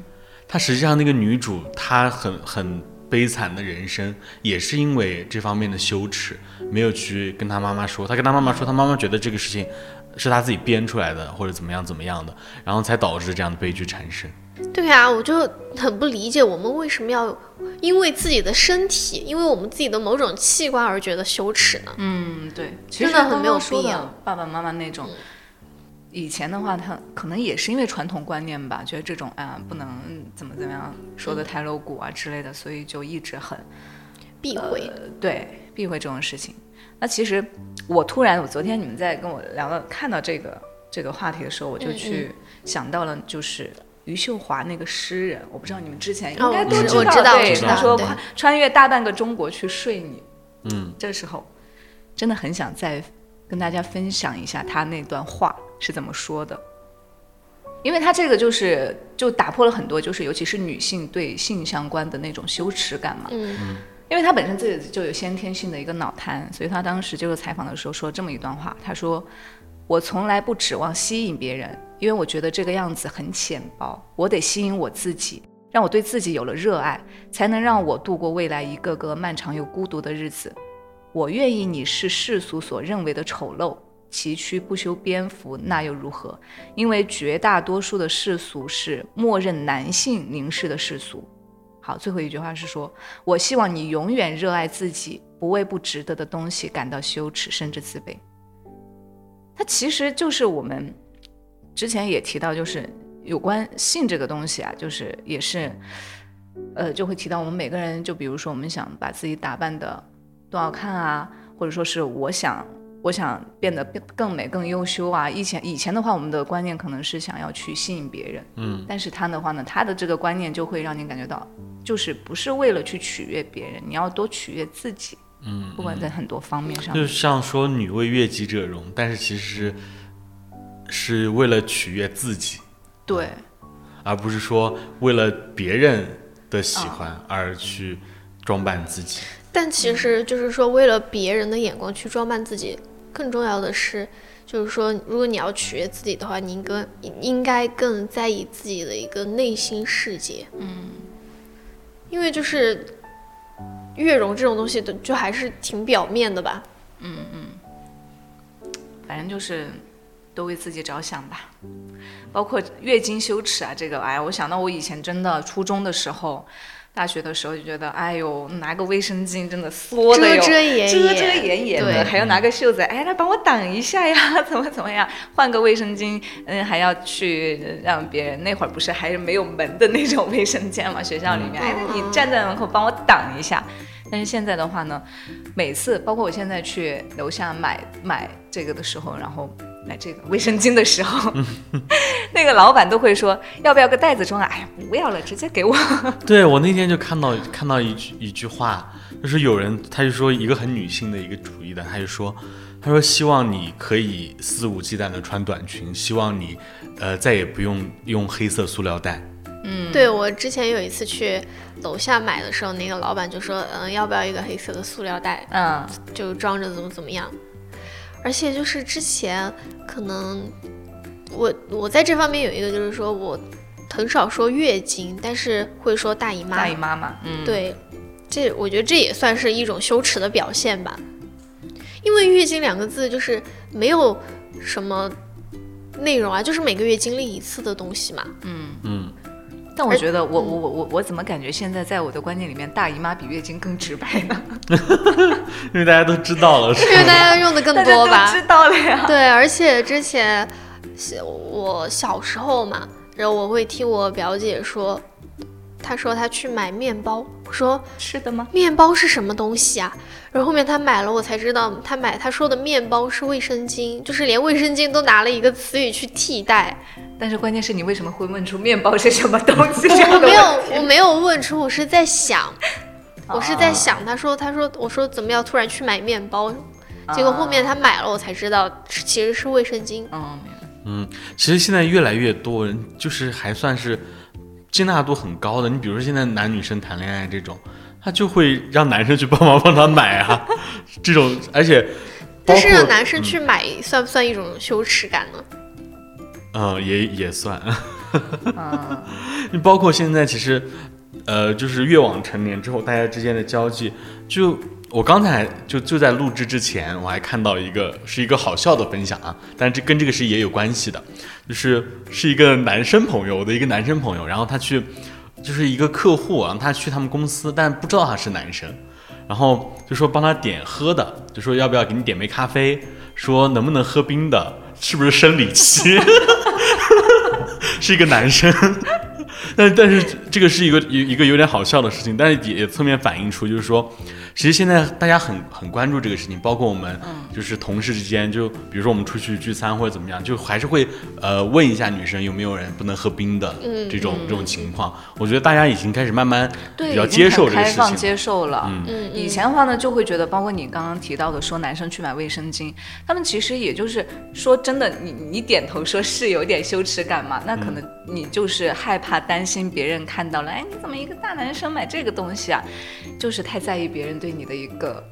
它实际上那个女主她很很悲惨的人生，也是因为这方面的羞耻，没有去跟她妈妈说。她跟她妈妈说，她妈妈觉得这个事情是他自己编出来的，或者怎么样怎么样的，然后才导致这样的悲剧产生。对啊，我就很不理解我们为什么要因为自己的身体，因为我们自己的某种器官而觉得羞耻呢？嗯，对，其实真的很没有必要爸爸妈妈那种，以前的话，他可能也是因为传统观念吧，觉得这种啊不能怎么怎么样说的太露骨啊之类的，所以就一直很避讳。呃对避讳这种事情。那其实我突然，我昨天你们在跟我聊到看到这个这个话题的时候，我就嗯去想到了，就是余秀华那个诗人，我不知道你们之前应该都知道对，我知道对他说穿穿越大半个中国去睡你，嗯，这时候真的很想再跟大家分享一下他那段话是怎么说的，因为他这个就是就打破了很多，就是尤其是女性对性相关的那种羞耻感嘛。嗯因为他本身自己就有先天性的一个脑瘫，所以他当时接受采访的时候说这么一段话，他说：“我从来不指望吸引别人，因为我觉得这个样子很浅薄，我得吸引我自己，让我对自己有了热爱，才能让我度过未来一个个漫长又孤独的日子。我愿意你是世俗所认为的丑陋。”崎岖不修边幅，那又如何？因为绝大多数的世俗是默认男性凝视的世俗。好，最后一句话是说：我希望你永远热爱自己，不为不值得的东西感到羞耻甚至自卑。它其实就是我们之前也提到，就是有关性这个东西啊，就是也是，呃，就会提到我们每个人，就比如说我们想把自己打扮的多好看啊，或者说是我想我想变得更更美、更优秀啊。以前以前的话，我们的观念可能是想要去吸引别人，嗯，但是他的话呢，他的这个观念就会让你感觉到，就是不是为了去取悦别人，你要多取悦自己。嗯，不管在很多方面上就，像说女为悦己者容，但是其实是为了取悦自己，对，而不是说为了别人的喜欢而去装扮自己。但其实就是说，为了别人的眼光去装扮自己，更重要的是，就是说，如果你要取悦自己的话，你应该应该更在意自己的一个内心世界。嗯，因为就是月容这种东西都，就还是挺表面的吧。嗯嗯反正就是都为自己着想吧。包括月经羞耻啊，这个，哎，我想到我以前真的初中的时候。大学的时候就觉得，哎呦，拿个卫生巾真的缩的遮，遮掩遮遮掩掩掩的，对还要拿个袖子，哎，来帮我挡一下呀，怎么怎么样？换个卫生巾，嗯，还要去让别人那会儿不是还是没有门的那种卫生间嘛，学校里面，哎，那你站在门口帮我挡一下。但是现在的话呢，每次包括我现在去楼下买买这个的时候，然后买这个卫生巾的时候，那个老板都会说要不要个袋子装啊？哎呀，不要了，直接给我。对我那天就看到看到一句一句话，就是有人他就说一个很女性的一个主义的，他就说他说希望你可以肆无忌惮的穿短裙，希望你呃再也不用用黑色塑料袋。嗯对我之前有一次去楼下买的时候，那个老板就说，嗯，要不要一个黑色的塑料袋？嗯，就装着怎么怎么样。而且就是之前可能我我在这方面有一个就是说我很少说月经，但是会说大姨妈。大姨妈嘛，嗯，对，这我觉得这也算是一种羞耻的表现吧。因为月经两个字就是没有什么内容啊，就是每个月经历一次的东西嘛。嗯，但我觉得我我我我我怎么感觉现在在我的观念里面，大姨妈比月经更直白呢？因为大家都知道了，是因为大家用的更多吧。知道了呀。对，而且之前小我小时候嘛，然后我会听我表姐说，她说她去买面包，我说是的吗？面包是什么东西啊？然后后面她买了，我才知道她买她说的面包是卫生巾，就是连卫生巾都拿了一个词语去替代。但是关键是你为什么会问出面包是什么东西？这我样的没有问题我没有问出，我是在想，我是啊在想，他说他说我说怎么要突然去买面包？结果后面他买了，我才知道其实是卫生巾。嗯，嗯，其实现在越来越多人就是还算是接纳度很高的。你比如说现在男女生谈恋爱这种，他就会让男生去帮忙帮他买啊，这种而且但是让男生去买，算不算一种羞耻感呢？嗯也也算，嗯，你包括现在其实呃就是越往成年之后，大家之间的交际就。我刚才就就在录制之前，我还看到一个是一个好笑的分享啊，但是这跟这个是也有关系的，就是是一个男生朋友我的一个男生朋友，然后他去就是一个客户啊，他去他们公司，但不知道他是男生，然后就说帮他点喝的，就说要不要给你点杯咖啡，说能不能喝冰的，是不是生理期，是一个男生。但但是这个是一个一一个有点好笑的事情，但是也侧面反映出就是说，其实现在大家很很关注这个事情，包括我们就是同事之间，就比如说我们出去聚餐或者怎么样，就还是会呃问一下女生有没有人不能喝冰的嗯这种这种情况。我觉得大家已经开始慢慢，比较接受这个开放事情了。接受了。嗯嗯，以前的话呢，就会觉得，包括你刚刚提到的，说男生去买卫生巾，他们其实也就是说真的，你你点头说是有点羞耻感嘛，那可能你就是害怕担心别人看到了，哎，你怎么一个大男生买这个东西啊？就是太在意别人对你的一个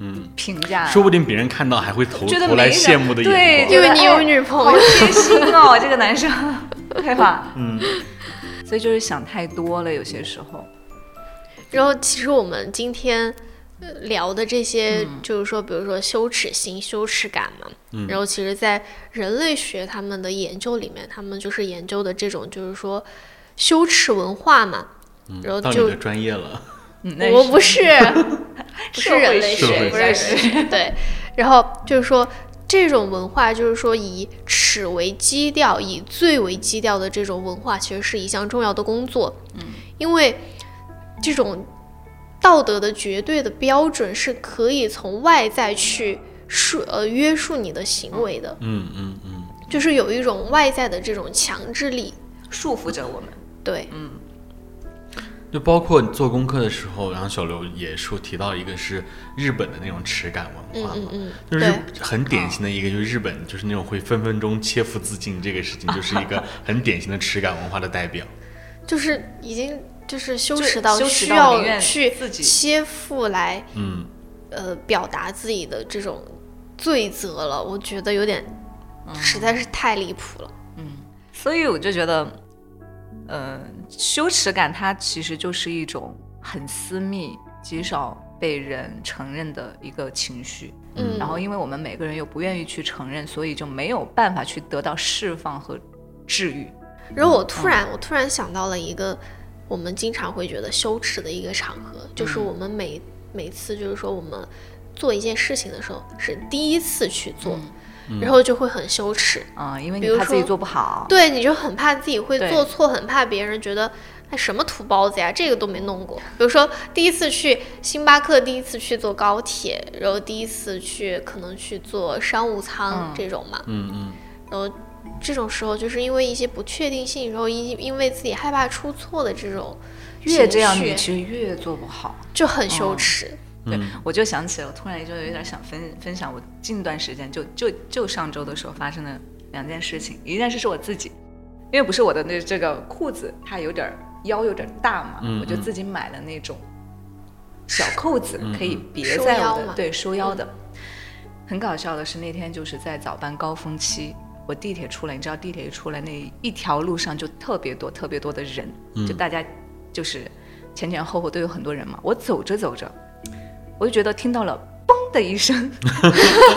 嗯，评价了，说不定别人看到还会投投来羡慕的眼对。因为你有女朋友。贴心哦，这个男生，对吧？嗯，所以就是想太多了，有些时候。然后其实我们今天呃聊的这些，就是说，比如说羞耻心、羞耻感嘛。然后其实，在人类学他们的研究里面，他们就是研究的这种，就是说羞耻文化嘛。然后就专业了。我不是，不 是人类学学，不是人类学，对。然后就是说，这种文化就是说以耻为基调，以罪为基调的这种文化，其实是一项重要的工作。嗯，因为这种道德的绝对的标准是可以从外在去束呃约束你的行为的，嗯嗯嗯，就是有一种外在的这种强制力。束缚着我们。对，就包括做功课的时候，然后小刘也说提到一个是日本的那种耻感文化嘛，嗯嗯就是对很典型的一个，就是日本就是那种会分分钟切腹自尽这个事情，就是一个 很典型的耻感文化的代表。就是已经就是羞耻到需要去切腹来嗯，呃表达自己的这种罪责了，我觉得有点实在是太离谱了。嗯所以我就觉得，呃，羞耻感它其实就是一种很私密、极少被人承认的一个情绪。嗯然后，因为我们每个人又不愿意去承认，所以就没有办法去得到释放和治愈。然后我突然我突然想到了一个我们经常会觉得羞耻的一个场合，就是我们每每次就是说我们做一件事情的时候是第一次去做，然后就会很羞耻。啊、因为怕自己说做不好。对，你就很怕自己会做错，很怕别人觉得哎什么土包子呀，这个都没弄过。比如说第一次去星巴克，第一次去坐高铁，然后第一次去可能去坐商务舱、嗯这种嘛，嗯嗯，然后这种时候就是因为一些不确定性，然后因因为自己害怕出错的这种越这样，你其实越做不好。就很羞耻。对，我就想起了，我突然就有点想分分享我近段时间就就就上周的时候发生的两件事情。一件事是我自己，因为不是我的那这个裤子它有点腰有点大嘛，嗯我就自己买了那种小扣子，可以别在我的对收腰的。很搞笑的是那天就是在早班高峰期。我地铁出来，你知道地铁一出来那一条路上就特别多特别多的人，就大家就是前前后后都有很多人嘛。我走着走着，我就觉得听到了“嘣”的一声，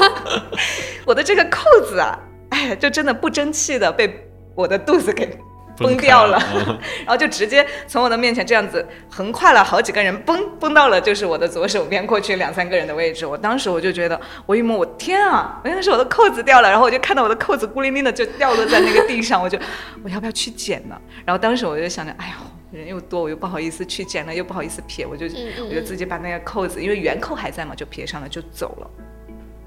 我的这个扣子啊，哎，就真的不争气的被我的肚子给崩掉了，了 然后就直接从我的面前这样子横跨了好几个人，崩崩到了就是我的左手边过去两三个人的位置。我当时我就觉得，我一摸，我天啊，原来是我的扣子掉了，然后我就看到我的扣子孤零零的就掉落在那个地上，我就我要不要去捡呢？然后当时我就想着，哎呀。人又多，我又不好意思去捡了，又不好意思撇，我就嗯嗯我就自己把那个扣子，因为原扣还在嘛，就撇上了就走了。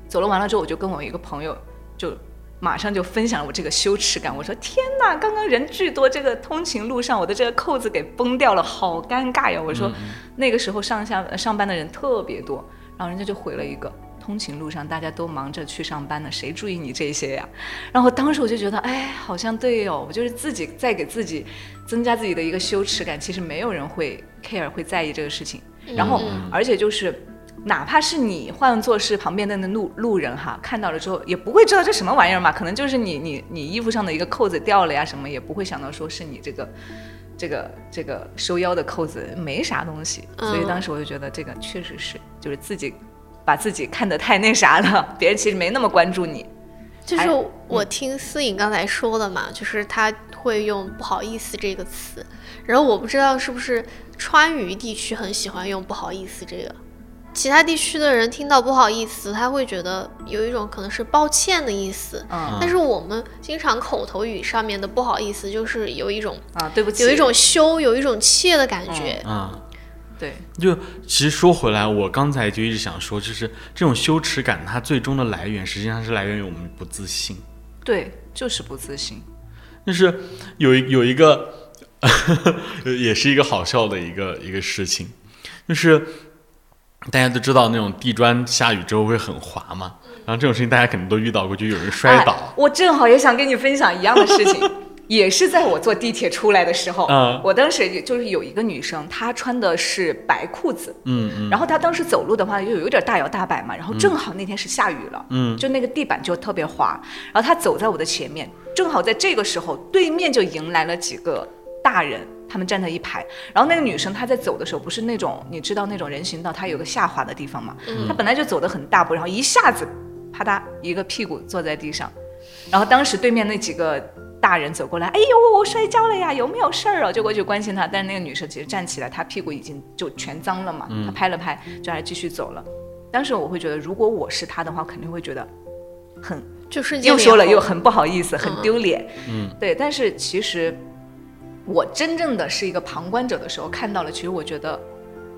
走了完了之后，我就跟我一个朋友就马上就分享了我这个羞耻感。我说：“天哪，刚刚人巨多，这个通勤路上我的这个扣子给崩掉了，好尴尬呀！”我说，那个时候上下呃上班的人特别多，然后人家就回了一个。通勤路上大家都忙着去上班呢，谁注意你这些呀？然后当时我就觉得，哎，好像对哦，我就是自己在给自己增加自己的一个羞耻感。其实没有人会 care 会在意这个事情，然后而且就是。哪怕是你换作是旁边的那路路人哈，看到了之后也不会知道这什么玩意儿嘛，可能就是你你你衣服上的一个扣子掉了呀什么，也不会想到说是你这个这个这个收腰的扣子没啥东西，所以当时我就觉得这个确实是就是自己把自己看得太那啥了，别人其实没那么关注你。就是我听思颖刚才说的嘛，就是他会用“不好意思”这个词，然后我不知道是不是川渝地区很喜欢用“不好意思”这个，其他地区的人听到“不好意思”，他会觉得有一种可能是抱歉的意思，嗯但是我们经常口头语上面的“不好意思”就是有一种啊，对不起，有一种羞，有一种怯的感觉。啊。对，就其实说回来，我刚才就一直想说，就是这种羞耻感，它最终的来源实际上是来源于我们不自信。对，就是不自信。就是有一有一个，也是一个好笑的一个一个事情，就是大家都知道那种地砖下雨之后会很滑嘛，然后这种事情大家肯定都遇到过，就有人摔倒。哎我正好也想跟你分享一样的事情，也是在我坐地铁出来的时候，嗯。我当时也就是有一个女生，她穿的是白裤子，嗯嗯。然后她当时走路的话又有点大摇大摆嘛，然后正好那天是下雨了，嗯就那个地板就特别滑，然后她走在我的前面，正好在这个时候，对面就迎来了几个大人。他们站在一排，然后那个女生她在走的时候，不是那种你知道那种人行道它有个下滑的地方嘛，她本来就走得很大步，然后一下子啪嗒一个屁股坐在地上，然后当时对面那几个大人走过来，哎呦，我摔跤了呀，有没有事儿啊？就过去关心她，但是那个女生其实站起来，她屁股已经就全脏了嘛，她拍了拍，就还继续走了。当时我会觉得，如果我是她的话，肯定会觉得很就是又说了又很很不好意思，很嗯丢脸。嗯，对。但是其实我真正的是一个旁观者的时候看到了，其实我觉得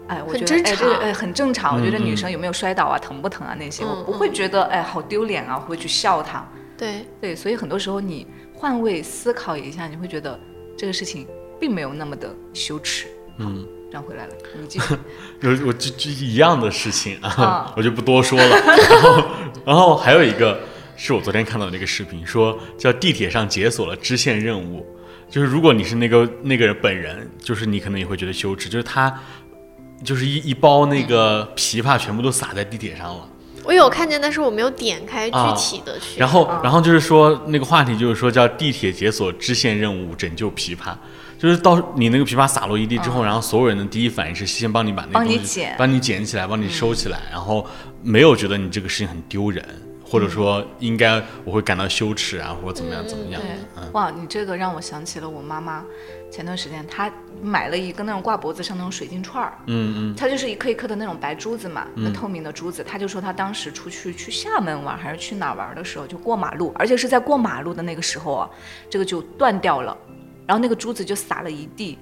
哎，我觉得哎，这个哎很正常。我觉得嗯女生有没有摔倒啊、疼不疼啊那些，我嗯不会觉得哎好丢脸啊，会去笑她。对，对，所以很多时候你换位思考一下，你会觉得这个事情并没有那么的羞耻。嗯，转回来了，你继续。有我就就一样的事情啊啊，我就不多说了。然后，然后还有一个是我昨天看到的那个视频，说叫地铁上解锁了支线任务，就是如果你是那个那个人本人，就是你可能也会觉得羞耻，就是他就是一一包那个枇杷全部都撒在地铁上了。我有看见，但是我没有点开具啊体的去。然后啊，然后就是说那个话题就是说叫地铁解锁支线任务拯救琵琶，就是到你那个琵琶洒落一地之后，然后所有人的第一反应是先帮你把那个帮你东西捡帮你捡起来，帮你收起来，然后没有觉得你这个事情很丢人，或者说应该我会感到羞耻啊，或者怎么样怎么样对哇，你这个让我想起了我妈妈，前段时间她买了一个那种挂脖子上那种水晶串儿，嗯嗯它就是一颗一颗的那种白珠子嘛，那透明的珠子。她就说她当时出去去厦门玩还是去哪儿玩的时候，就过马路，而且是在过马路的那个时候啊，这个就断掉了，然后那个珠子就撒了一地。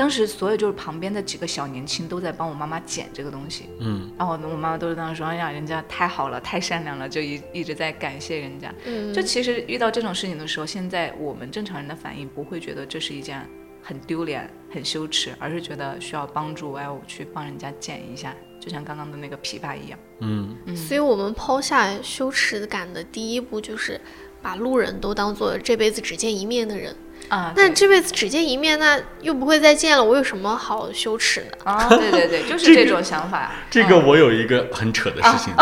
当时所有就是旁边的几个小年轻都在帮我妈妈捡这个东西，嗯，然后我妈妈都是当时说，哎呀，人家太好了，太善良了，就一一直在感谢人家。嗯，就其实遇到这种事情的时候，现在我们正常人的反应不会觉得这是一件很丢脸、很羞耻，而是觉得需要帮助，哎，我去帮人家捡一下，就像刚刚的那个琵琶一样。嗯所以我们抛下羞耻感的第一步就是把路人都当做这辈子只见一面的人。啊，那这辈子只见一面，那又不会再见了，我有什么好羞耻的？啊，对对对，就是这种想法。这个嗯。我有一个很扯的事情，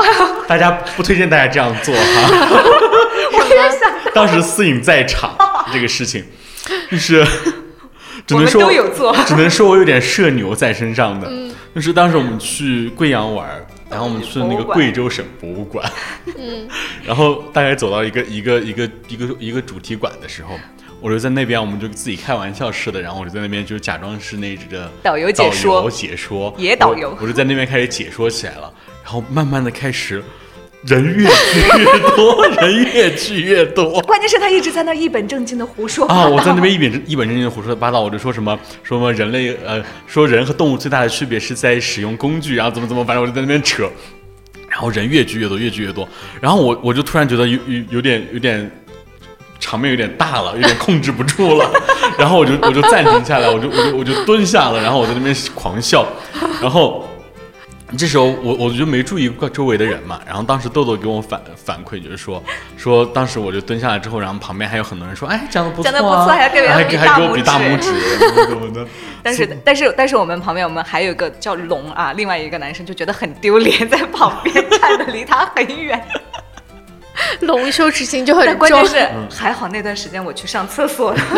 大家不推荐大家这样做哈。我也想，当时思颖在场，这个事情。就是只能说只能说我有点社牛在身上的。就是当时我们去贵阳玩，然后我们去那个贵州省博物馆，嗯，然后大概走到一个一个一个一个一个主题馆的时候，我就在那边，我们就自己开玩笑似的，然后我就在那边就假装是那个导游解说导游解说，野导游我，我就在那边开始解说起来了，然后慢慢的开始人越聚越多，人越聚越多。关键是他一直在那一本正经的胡说八啊！我在那边一本正一本正经的胡说八道，我就说什么说什么人类呃，说人和动物最大的区别是在使用工具，然后怎么怎么，反正我就在那边扯，然后人越聚越多，越聚越多，然后我我就突然觉得有有有点有点场面有点大了，有点控制不住了，然后我就我就暂停下来，我就我就我就蹲下了，然后我在那边狂笑，然后。这时候我我就没注意过周围的人嘛，然后当时豆豆给我反反馈就是说说当时我就蹲下来之后，然后旁边还有很多人说，哎，讲的不错、啊，讲的不错还还还给我比大拇指大拇指，怎么怎么的。但是但是但是我们旁边我们还有一个叫龙啊，另外一个男生就觉得很丢脸，在旁边站的离他很远。龙羞耻心就很但关重键，是还好那段时间我去上厕所了。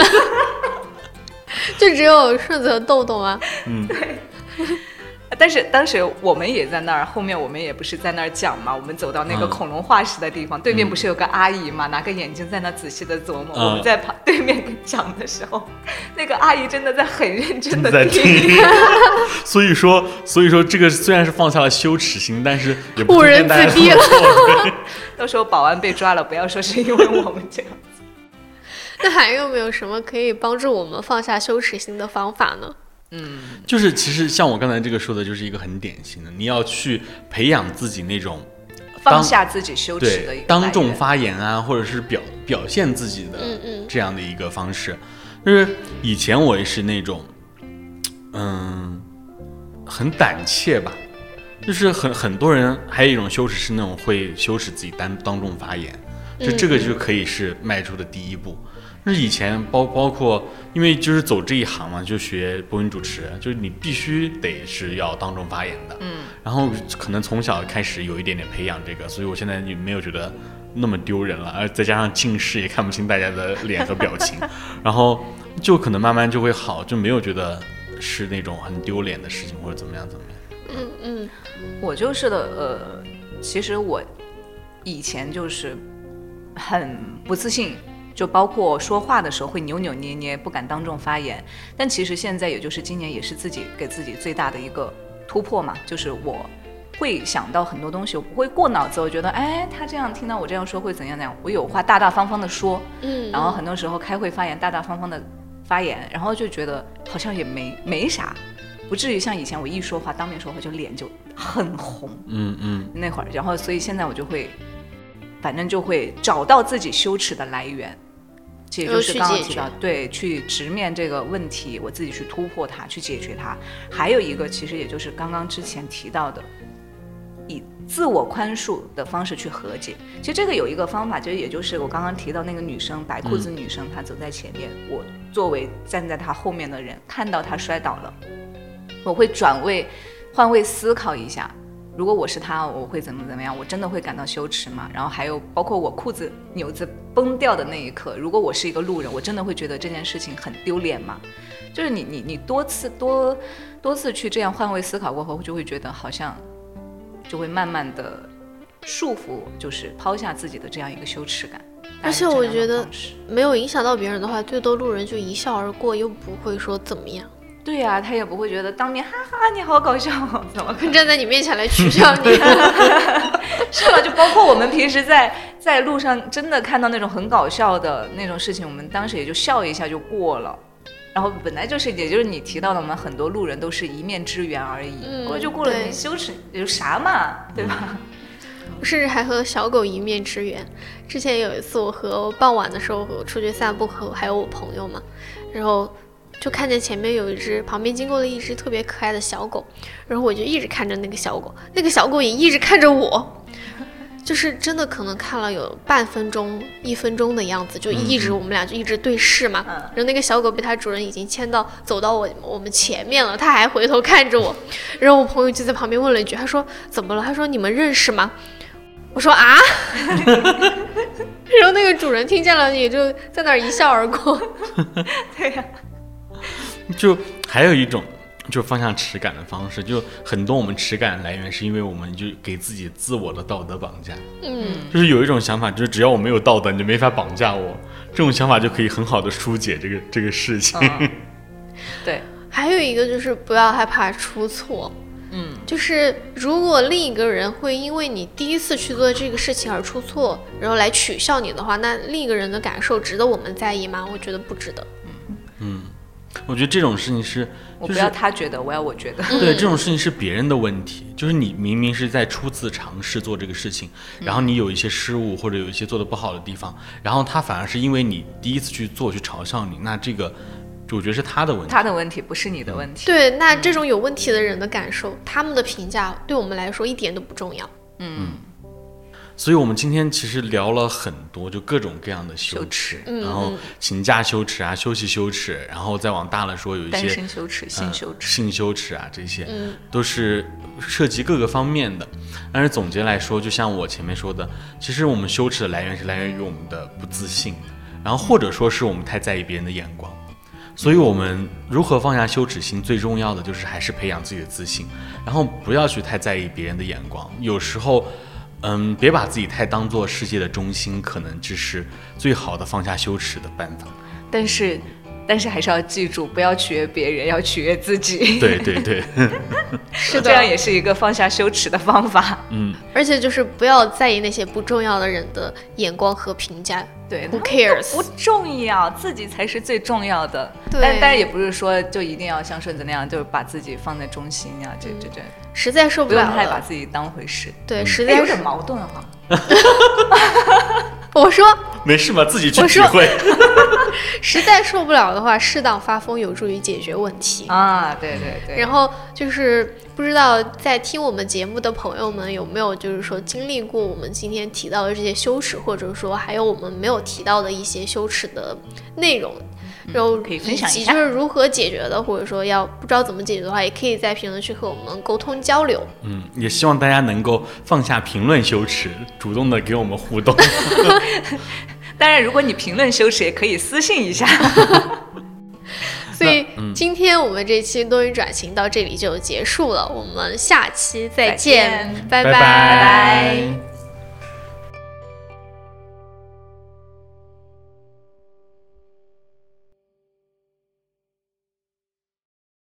就只有顺子和豆豆啊。嗯，但是当时我们也在那儿，后面我们也不是在那儿讲嘛，我们走到那个嗯恐龙化石的地方，对面不是有个阿姨嘛，拿个眼睛在那仔细的琢磨。嗯我们在旁对面讲的时候，那个阿姨真的在很认真的在听。所以说，所以说这个虽然是放下了羞耻心，但是也不误人子弟这么做。对 到时候保安被抓了，不要说是因为我们这样。那还有没有什么可以帮助我们放下羞耻心的方法呢？就是其实像我刚才这个说的，就是一个很典型的，你要去培养自己那种放下自己羞耻的一个当众发言啊，或者是表表现自己的嗯嗯这样的一个方式。就是以前我也是那种，嗯，很胆怯吧，就是很很多人还有一种羞耻是那种会羞耻自己当当众发言，就这个就可以是迈出的第一步。就是以前包包括，因为就是走这一行嘛，就学播音主持，就是你必须得是要当众发言的。嗯，然后可能从小开始有一点点培养这个，所以我现在也没有觉得那么丢人了，而再加上近视也看不清大家的脸和表情，然后就可能慢慢就会好，就没有觉得是那种很丢脸的事情或者怎么样怎么样。嗯嗯我就是的，呃，其实我以前就是很不自信，就包括说话的时候会扭扭捏捏，不敢当众发言。但其实现在，也就是今年，也是自己给自己最大的一个突破嘛，就是我会想到很多东西，我不会过脑子，我觉得，哎，他这样听到我这样说会怎样怎样，我有话大大方方的说，嗯，然后很多时候开会发言大大方方的发言，然后就觉得好像也没没啥。不至于像以前我一说话当面说话就脸就很红。嗯嗯那会儿，然后所以现在我就会，反正就会找到自己羞耻的来源，这也就是刚刚提到，对，去直面这个问题，我自己去突破它，去解决它。还有一个，其实也就是刚刚之前提到的，以自我宽恕的方式去和解。其实这个有一个方法，其实也就是我刚刚提到那个女生，白裤子女生，她走在前面，我作为站在她后面的人，看到她摔倒了，我会转位、换位思考一下。如果我是他，我会怎么怎么样？我真的会感到羞耻吗？然后还有包括我裤子纽子崩掉的那一刻，如果我是一个路人，我真的会觉得这件事情很丢脸吗？就是你你你多次多多次去这样换位思考过后，就会觉得好像就会慢慢的束缚，就是抛下自己的这样一个羞耻感。而且我觉得没有影响到别人的话，最多路人就一笑而过，又不会说怎么样，对呀、他也不会觉得当面哈哈你好搞笑，怎么可能 站在你面前来取笑你。是吧？就包括我们平时在在路上真的看到那种很搞笑的那种事情，我们当时也就笑一下就过了。然后本来就是，也就是你提到的，我们很多路人都是一面之缘而已，嗯过了就过了，羞耻有啥嘛，对吧？我甚至还和小狗一面之缘。之前有一次，我和傍晚的时候我出去散步，和还有我朋友嘛，然后就看见前面有一只，旁边经过了一只特别可爱的小狗，然后我就一直看着那个小狗，那个小狗也一直看着我。就是真的可能看了有半分钟、一分钟的样子，就一直我们俩就一直对视嘛。嗯然后那个小狗被它主人已经牵到走到我我们前面了，它还回头看着我。然后我朋友就在旁边问了一句，他说怎么了？他说你们认识吗？我说啊，然后那个主人听见了，也就在那儿一笑而过。对呀、就还有一种，就放下耻感的方式，就很多我们耻感来源是因为我们就给自己自我的道德绑架，嗯，就是有一种想法，就是只要我没有道德，你就没法绑架我，这种想法就可以很好的疏解这个这个事情。嗯，对，还有一个就是不要害怕出错。嗯，就是如果另一个人会因为你第一次去做这个事情而出错，然后来取笑你的话，那另一个人的感受值得我们在意吗？我觉得不值得。我觉得这种事情是，就是我不要他觉得，我要我觉得。对这种事情是别人的问题，就是你明明是在初次尝试做这个事情，然后你有一些失误或者有一些做的不好的地方，然后他反而是因为你第一次去做去嘲笑你，那这个就我觉得是他的问题。他的问题不是你的问题。对，那这种有问题的人的感受，他们的评价对我们来说一点都不重要。所以我们今天其实聊了很多，就各种各样的羞羞耻，嗯然后请假羞耻啊，休息羞耻，然后再往大了说有一单些身羞耻、性呃羞耻，性羞耻啊，这些、嗯都是涉及各个方面的。但是总结来说，就像我前面说的，其实我们羞耻的来源是来源于我们的不自信，然后或者说是我们太在意别人的眼光。所以，我们如何放下羞耻心，最重要的就是还是培养自己的自信，然后不要去太在意别人的眼光。有时候，嗯，别把自己太当做世界的中心，可能这是最好的放下羞耻的办法。但是，但是还是要记住，不要取悦别人，要取悦自己。对对对，是这样也是一个放下羞耻的方法。嗯，而且就是不要在意那些不重要的人的眼光和评价。对 Who cares？不重要，自己才是最重要的。对但但也不是说就一定要像顺子那样，就是把自己放在中心呀、这这这，实在受不了不了了，太把自己当回事。对，实在，有点矛盾哈。我说没事嘛？自己去体会。实在受不了的话，适当发疯有助于解决问题。啊，对对对。然后就是不知道在听我们节目的朋友们有没有就是说经历过我们今天提到的这些羞耻，或者说还有我们没有提到的一些羞耻的内容。然后可以分享一下就是如何解决的，或者说要不知道怎么解决的话，也可以在评论区和我们沟通交流。嗯，也希望大家能够放下评论羞耻，主动的给我们互动。当然，如果你评论羞耻，也可以私信一下。所以今天我们这期多云转型到这里就结束了，我们下期再再见，见拜拜拜拜拜